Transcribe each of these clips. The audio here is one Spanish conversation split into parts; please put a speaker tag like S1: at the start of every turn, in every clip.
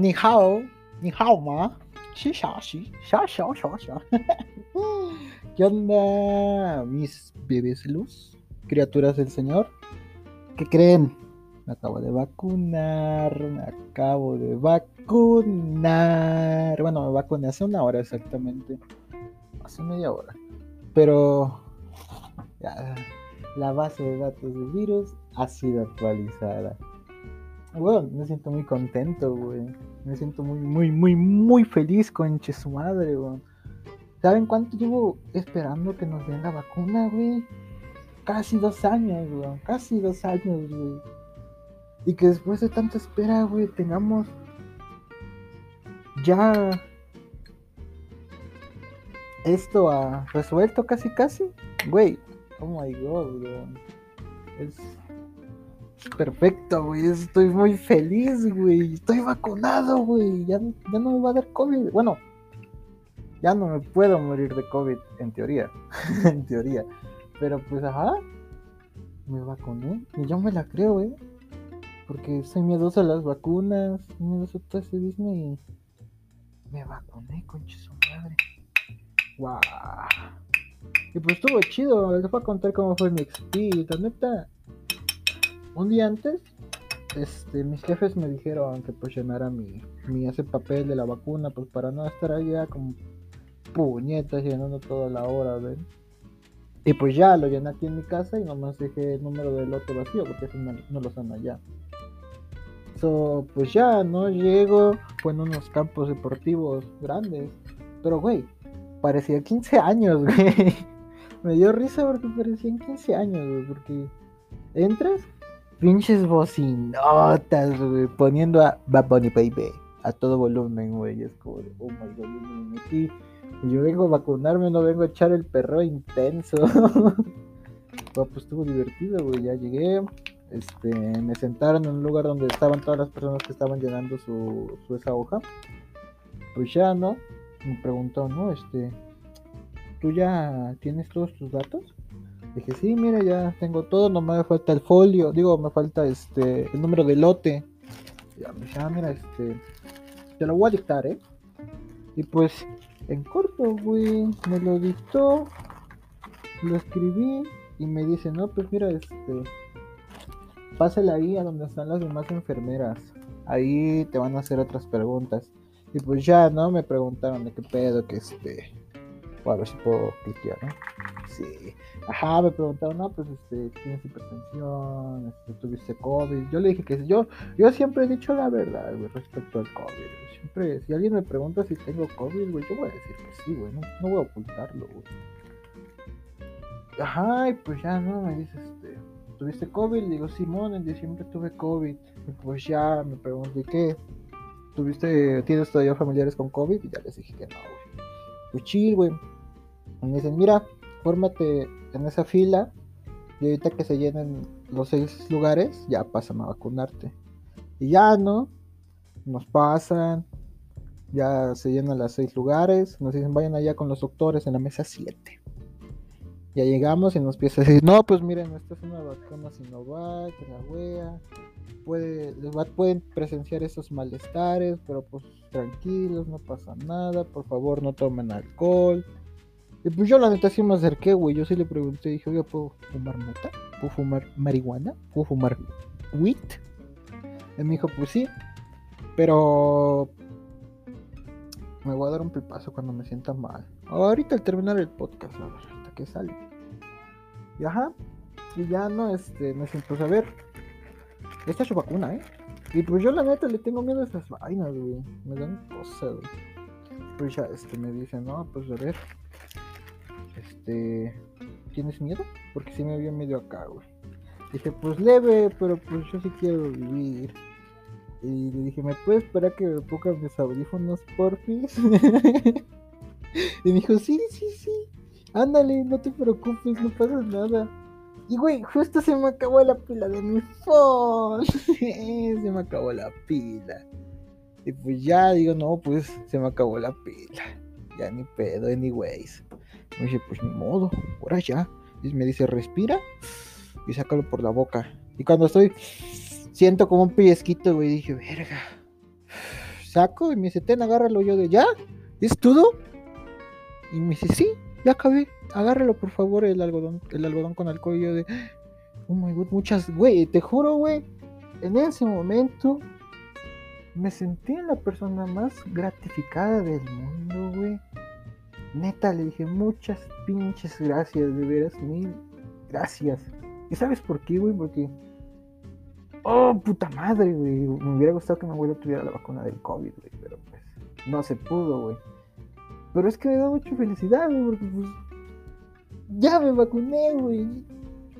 S1: Ni hao, ni hao ma. Sí, sí. ¿Qué onda, mis bebés luz? Criaturas del Señor. ¿Qué creen? Me acabo de vacunar, me acabo de vacunar. Bueno, me vacuné hace una hora exactamente. Hace media hora. Pero ya, la base de datos del virus ha sido actualizada. Bueno, me siento muy contento, güey. Me siento muy, muy, muy, muy feliz, con su madre, güey. ¿Saben cuánto llevo esperando que nos den la vacuna, güey? Casi dos años, güey. Casi dos años, güey. Y que después de tanta espera, güey, tengamos ya esto ha resuelto casi, casi. Güey, oh my god, güey. Es perfecto, güey. Estoy muy feliz, güey. Estoy vacunado, güey. Ya, ya no me va a dar COVID. Bueno, ya no me puedo morir de COVID, en teoría. en teoría. Pero pues, ajá. Me vacuné. Y yo me la creo, güey. Porque soy miedoso a las vacunas. Miedoso a todo ese Disney. Me vacuné, concha madre. Wow. Y pues estuvo chido. Les voy a contar cómo fue mi XP. La neta un día antes, este, mis jefes me dijeron que pues llenara mi, mi ese papel de la vacuna, pues para no estar allá como puñetas llenando toda la hora, ¿ven? Y pues ya lo llené aquí en mi casa y nomás dejé el número del lote vacío porque eso no, no lo son allá. So, pues ya, ¿no? Llego, fue en unos campos deportivos grandes. Pero, güey, parecía 15 años, güey. Me dio risa porque parecían 15 años, güey. Porque entras pinches bocinotas, güey, poniendo a Bad Bunny Baby a todo volumen, güey. Es como, oh my god, yo me metí. Yo vengo a vacunarme, no vengo a echar el perro intenso. pues estuvo divertido, güey. Ya llegué. Este, me sentaron en un lugar donde estaban todas las personas que estaban llenando su, su esa hoja. Pues ya, ¿no? Me preguntó, ¿no? Este, ¿tú ya tienes todos tus datos? Dije, sí, mira, ya tengo todo, nomás me falta el folio, digo, me falta este el número de lote. Ya, ya mira, este, te lo voy a dictar, ¿eh? Y pues, en corto, güey, me lo dictó, lo escribí y me dice, no, pues mira, este, pásale ahí a donde están las demás enfermeras. Ahí te van a hacer otras preguntas. Y pues ya, ¿no? Me preguntaron de qué pedo, que este, a ver si puedo cliquear, ¿no? Sí. Ajá, me preguntaron, no, pues este, tienes hipertensión, este, tuviste COVID. Yo le dije que yo, yo siempre he dicho la verdad, güey, respecto al COVID. Siempre, si alguien me pregunta si tengo COVID, güey, yo voy a decir que sí, güey, no, no voy a ocultarlo, güey. Ajá, y pues ya, no, me dice, este, ¿tuviste COVID? Le digo, Simón, en diciembre tuve COVID. Y pues ya me pregunté, ¿qué? ¿Tuviste, tienes todavía familiares con COVID? Y ya les dije que no, güey. Pues chill, güey. Me dicen, mira, fórmate en esa fila y ahorita que se llenen los seis lugares, ya pasan a vacunarte. Y ya, ¿no? Nos pasan, ya se llenan los seis lugares, nos dicen vayan allá con los doctores en la mesa 7. Ya llegamos y nos empieza a decir, no, pues miren, esta es una vacuna Sinovac, la wea, puede, pueden presenciar esos malestares, pero pues tranquilos, no pasa nada, por favor no tomen alcohol, y pues yo la neta sí me acerqué, güey. Yo sí le pregunté, dije, oye, ¿puedo fumar mota? ¿Puedo fumar marihuana? ¿Puedo fumar weed? Y me dijo, pues sí. Pero me voy a dar un pipazo cuando me sienta mal. Ahorita al terminar el podcast, a ver, que sale. Y ajá. Y ya no, este, me siento, pues a ver. Esta es su vacuna, ¿eh? Y pues yo la neta le tengo miedo a esas vainas, güey. Me dan cosas, güey. Pues ya, este, me dice, no, pues a ver este, ¿tienes miedo? Porque si me había medio acá, güey. Dije, pues leve, pero pues yo sí quiero vivir. Y le dije, ¿me puedes esperar que me ponga mis audífonos, porfis? y me dijo, sí, sí, sí. Ándale, no te preocupes, no pasa nada. Y güey, justo se me acabó la pila de mi phone. se me acabó la pila. Y pues ya digo, no, pues se me acabó la pila. Ya ni pedo, anyways. Me dice, pues ni modo, por allá. Y me dice, respira y sácalo por la boca. Y cuando estoy, siento como un pellizquito, güey, dije, verga. saco y me dice, ten, agárralo. Yo de, ¿ya? ¿Es todo? Y me dice, sí, ya acabé. Agárralo, por favor, el algodón, el algodón con alcohol. Y yo de, oh my god, muchas, güey, te juro, güey. En ese momento me sentí la persona más gratificada del mundo, güey. Neta, le dije muchas pinches gracias, de veras, mil gracias. ¿Y sabes por qué, güey? Porque Oh, puta madre, güey. Me hubiera gustado que mi abuelo tuviera la vacuna del COVID, güey. Pero pues no se pudo, güey. Pero es que me da mucha felicidad, güey, porque pues ya me vacuné, güey.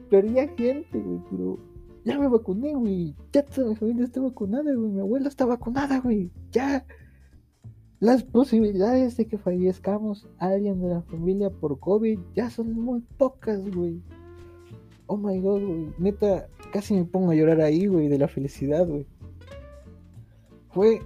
S1: Perdía gente, güey, pero ya me vacuné, güey. Ya toda mi familia está vacunada, güey. Mi abuela está vacunada, güey. Ya. Las posibilidades de que fallezcamos alguien de la familia por COVID ya son muy pocas, güey. Oh my god, güey. Neta, casi me pongo a llorar ahí, güey, de la felicidad, güey. Fue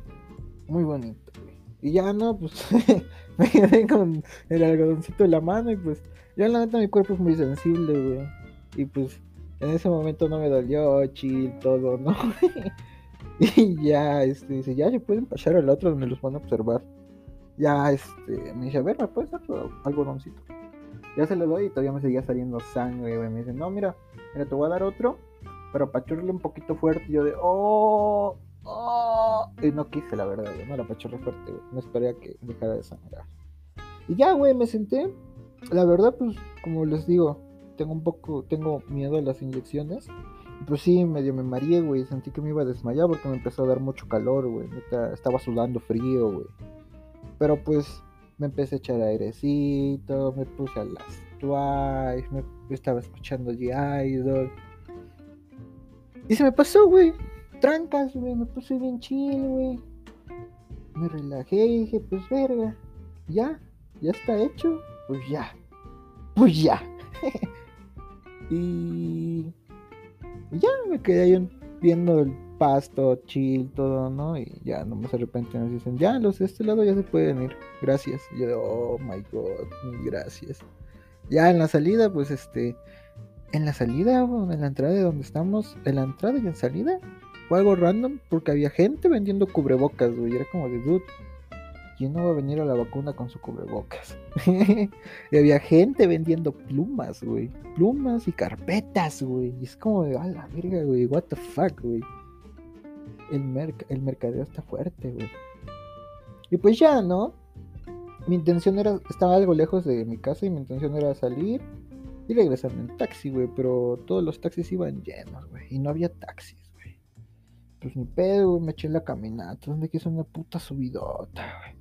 S1: muy bonito, güey. Y ya no, pues me quedé con el algodoncito en la mano y pues ya la neta mi cuerpo es muy sensible, güey. Y pues en ese momento no me dolió, chill, todo, ¿no? y ya, este, dice, ya se pueden pasar al otro donde los van a observar. Ya, este, me dice, a ver, ¿me puedes dar tu algodoncito? Ya se lo doy y todavía me seguía saliendo sangre, güey. Me dice, no, mira, mira, te voy a dar otro pero apachurré un poquito fuerte. Y yo de, oh, oh. Y no quise, la verdad, No la apachurré fuerte, güey. No esperé a que dejara de sangrar. Y ya, güey, me senté. La verdad, pues, como les digo, tengo un poco, tengo miedo a las inyecciones. Pues sí, medio me mareé, güey. Sentí que me iba a desmayar porque me empezó a dar mucho calor, güey. Estaba sudando frío, güey. Pero pues me empecé a echar airecito, me puse a las twice, me estaba escuchando G Idol. Y se me pasó, güey. Trancas, güey. Me puse bien chill, güey. Me relajé y dije, pues verga. Ya, ya está hecho. Pues ya. Pues ya. y... ya me quedé ahí viendo el pasto, chill, todo, ¿no? Y ya nomás de repente nos dicen, ya, los de este lado ya se pueden ir. Gracias. Y yo oh my god, gracias. Ya en la salida, pues este en la salida, en la entrada de donde estamos, en la entrada y en salida, fue algo random porque había gente vendiendo cubrebocas, güey. Era como de dude. ¿Quién no va a venir a la vacuna con su cubrebocas? y había gente vendiendo plumas, güey. Plumas y carpetas, güey. Y es como de, a la verga, güey. What the fuck, güey. El, el mercadeo está fuerte, güey. Y pues ya, ¿no? Mi intención era, estaba algo lejos de mi casa y mi intención era salir, y regresarme en taxi, güey, pero todos los taxis iban llenos, güey, y no había taxis. Pues ni pedo, güey, me eché la caminata, donde quiso una puta subidota, güey.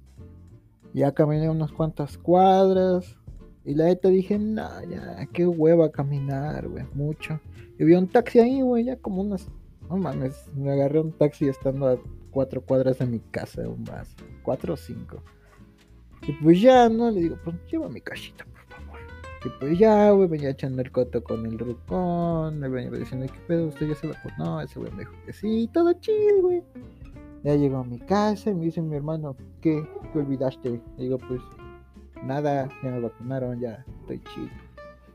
S1: Ya caminé unas cuantas cuadras, y la neta dije, nah, ya, qué hueva caminar, güey, mucho. Y vi un taxi ahí, güey, ya como unas, no mames, me agarré un taxi estando a cuatro cuadras de mi casa, o más, cuatro o cinco. Y pues ya, ¿no? Le digo, pues lleva mi cachita, y pues ya, güey, venía echando el coto con el rucón, me venía diciendo, ¿qué pedo? ¿Usted ya se vacunó? Ese güey me dijo que sí, todo chill, güey. Ya llegó a mi casa y me dice mi hermano, ¿qué? ¿Qué olvidaste? Le digo, pues, nada, ya me vacunaron, ya estoy chill.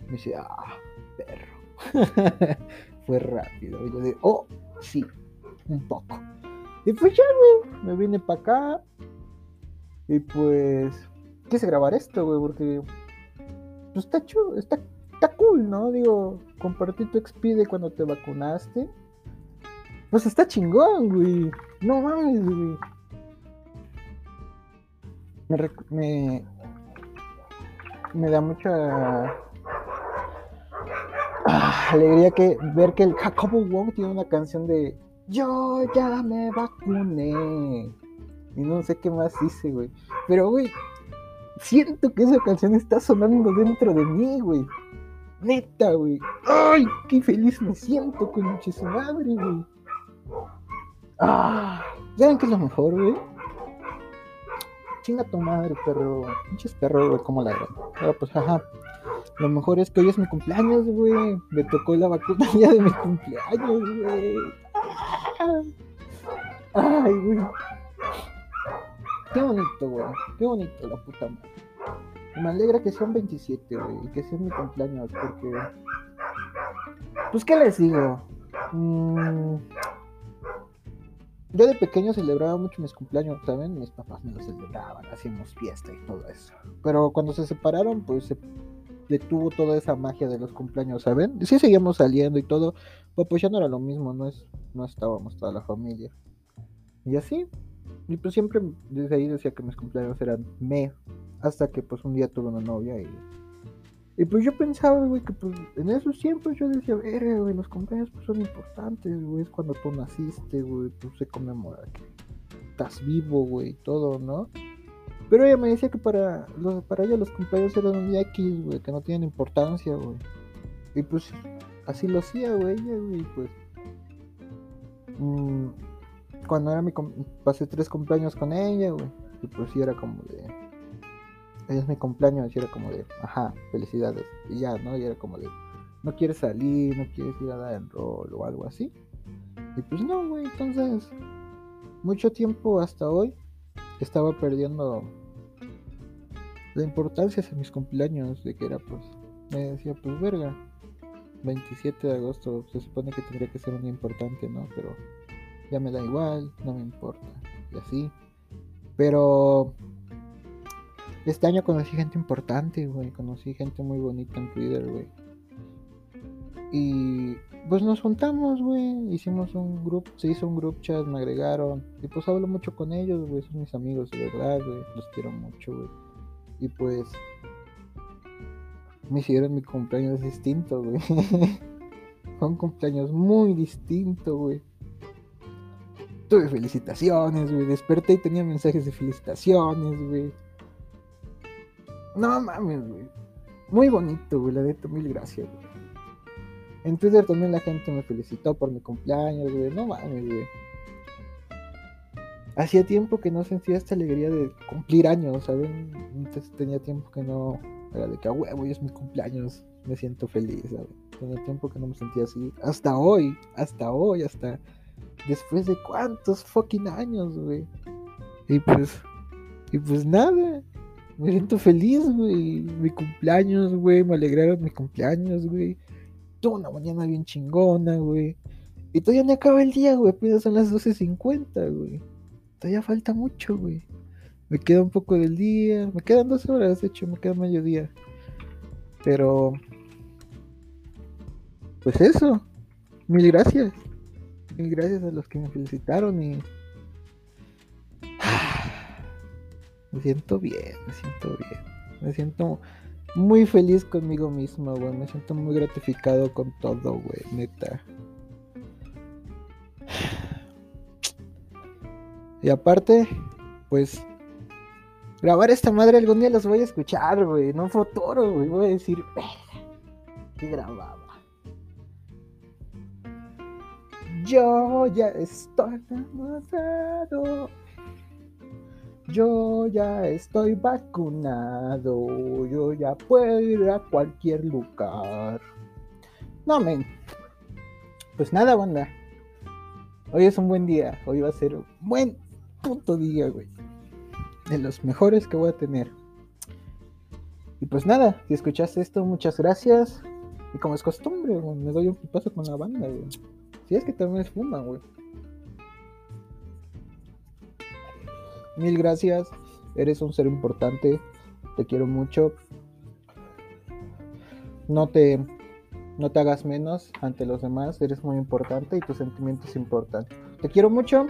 S1: Me dice, ah, perro. Fue rápido. Y yo digo, oh, sí, un poco. Y pues ya, güey, me vine para acá. Y pues, quise grabar esto, güey, porque pues está chulo, está, está cool, ¿no? Digo, compartir tu expide cuando te vacunaste. Pues está chingón, güey. No mames, güey. Me, me, da mucha ah, alegría que ver que el Jacobo Wong tiene una canción de Yo ya me vacuné. Y no sé qué más dice, güey. Pero, güey, siento que esa canción está sonando dentro de mí, güey. Neta, güey. ¡Ay! ¡Qué feliz me siento con su madre, güey! ¡Ah! ¿Saben qué es lo mejor, güey? Chinga tu madre, perro. Pinches perro, güey, como la Pero pues, ajá. Lo mejor es que hoy es mi cumpleaños, güey. Me tocó la vacuna ya de mi cumpleaños, güey. ¡Ay, güey! Qué bonito, güey. Qué bonito la puta madre. Me alegra que sean 27, güey. Y que sea mi cumpleaños. Porque. Pues, ¿qué les digo? Mm, yo de pequeño celebraba mucho mis cumpleaños, ¿saben? Mis papás me lo celebraban, hacíamos fiesta y todo eso. Pero cuando se separaron, pues se detuvo toda esa magia de los cumpleaños, ¿saben? Sí seguíamos saliendo y todo, pero pues ya no era lo mismo, no, es, no estábamos toda la familia. Y así, y pues siempre desde ahí decía que mis cumpleaños eran me, hasta que pues un día tuve una novia y... Y pues yo pensaba, güey, que pues en esos tiempos yo decía, ver, güey, los cumpleaños pues son importantes, güey, es cuando tú naciste, güey, pues se conmemora que estás vivo, güey, todo, ¿no? Pero ella me decía que para, los, para ella los cumpleaños eran un día X, güey, que no tienen importancia, güey. Y pues así lo hacía, güey, ella, güey, pues. Mmm, cuando era mi. Pasé tres cumpleaños con ella, güey. Y pues sí era como de. Es mi cumpleaños, y era como de. Ajá, felicidades. Y ya, ¿no? Y era como de. No quieres salir, no quieres ir a dar el rol o algo así. Y pues no, güey, entonces. Mucho tiempo hasta hoy estaba perdiendo la importancia de mis cumpleaños, de que era pues, me decía pues verga, 27 de agosto se supone que tendría que ser un importante, ¿no? Pero ya me da igual, no me importa, y así. Pero este año conocí gente importante, güey, conocí gente muy bonita en Twitter, güey. Y pues nos juntamos, güey, hicimos un grupo, se hizo un group chat, me agregaron, y pues hablo mucho con ellos, güey, son mis amigos, de verdad, güey, los quiero mucho, güey. Y pues me hicieron mi cumpleaños distinto, güey. Fue un cumpleaños muy distinto, güey. Tuve felicitaciones, güey. Desperté y tenía mensajes de felicitaciones, güey. No mames, güey. Muy bonito, güey. La neta, mil gracias, güey. En Twitter también la gente me felicitó por mi cumpleaños, güey. No mames, güey. Hacía tiempo que no sentía esta alegría de cumplir años, ¿saben? Entonces tenía tiempo que no. Era de que, a huevo, es mi cumpleaños. Me siento feliz, ¿sabes? Tenía tiempo que no me sentía así. Hasta hoy, hasta hoy, hasta. Después de cuántos fucking años, güey. Y pues. Y pues nada. Me siento feliz, güey. Mi cumpleaños, güey. Me alegraron mi cumpleaños, güey tuve una mañana bien chingona, güey. Y todavía no acaba el día, güey. Apenas son las 12.50, güey. Todavía falta mucho, güey. Me queda un poco del día. Me quedan dos horas, de hecho, me queda mediodía. Pero. Pues eso. Mil gracias. Mil gracias a los que me felicitaron y. Me siento bien, me siento bien. Me siento muy feliz conmigo mismo, güey. Me siento muy gratificado con todo, güey, neta. Y aparte, pues, grabar esta madre algún día los voy a escuchar, güey. No futuro, güey. Voy a decir, que grababa. Yo ya estoy enamorado. Yo ya estoy vacunado, yo ya puedo ir a cualquier lugar. No, men. Pues nada, banda. Hoy es un buen día. Hoy va a ser un buen puto día, güey. De los mejores que voy a tener. Y pues nada, si escuchaste esto, muchas gracias. Y como es costumbre, me doy un paso con la banda, güey. Si es que también es fuma, güey. mil gracias. Eres un ser importante. Te quiero mucho. No te, no te hagas menos ante los demás. Eres muy importante y tus sentimientos importan. Te quiero mucho.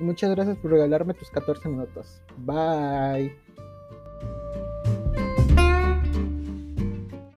S1: Muchas gracias por regalarme tus 14 minutos. Bye.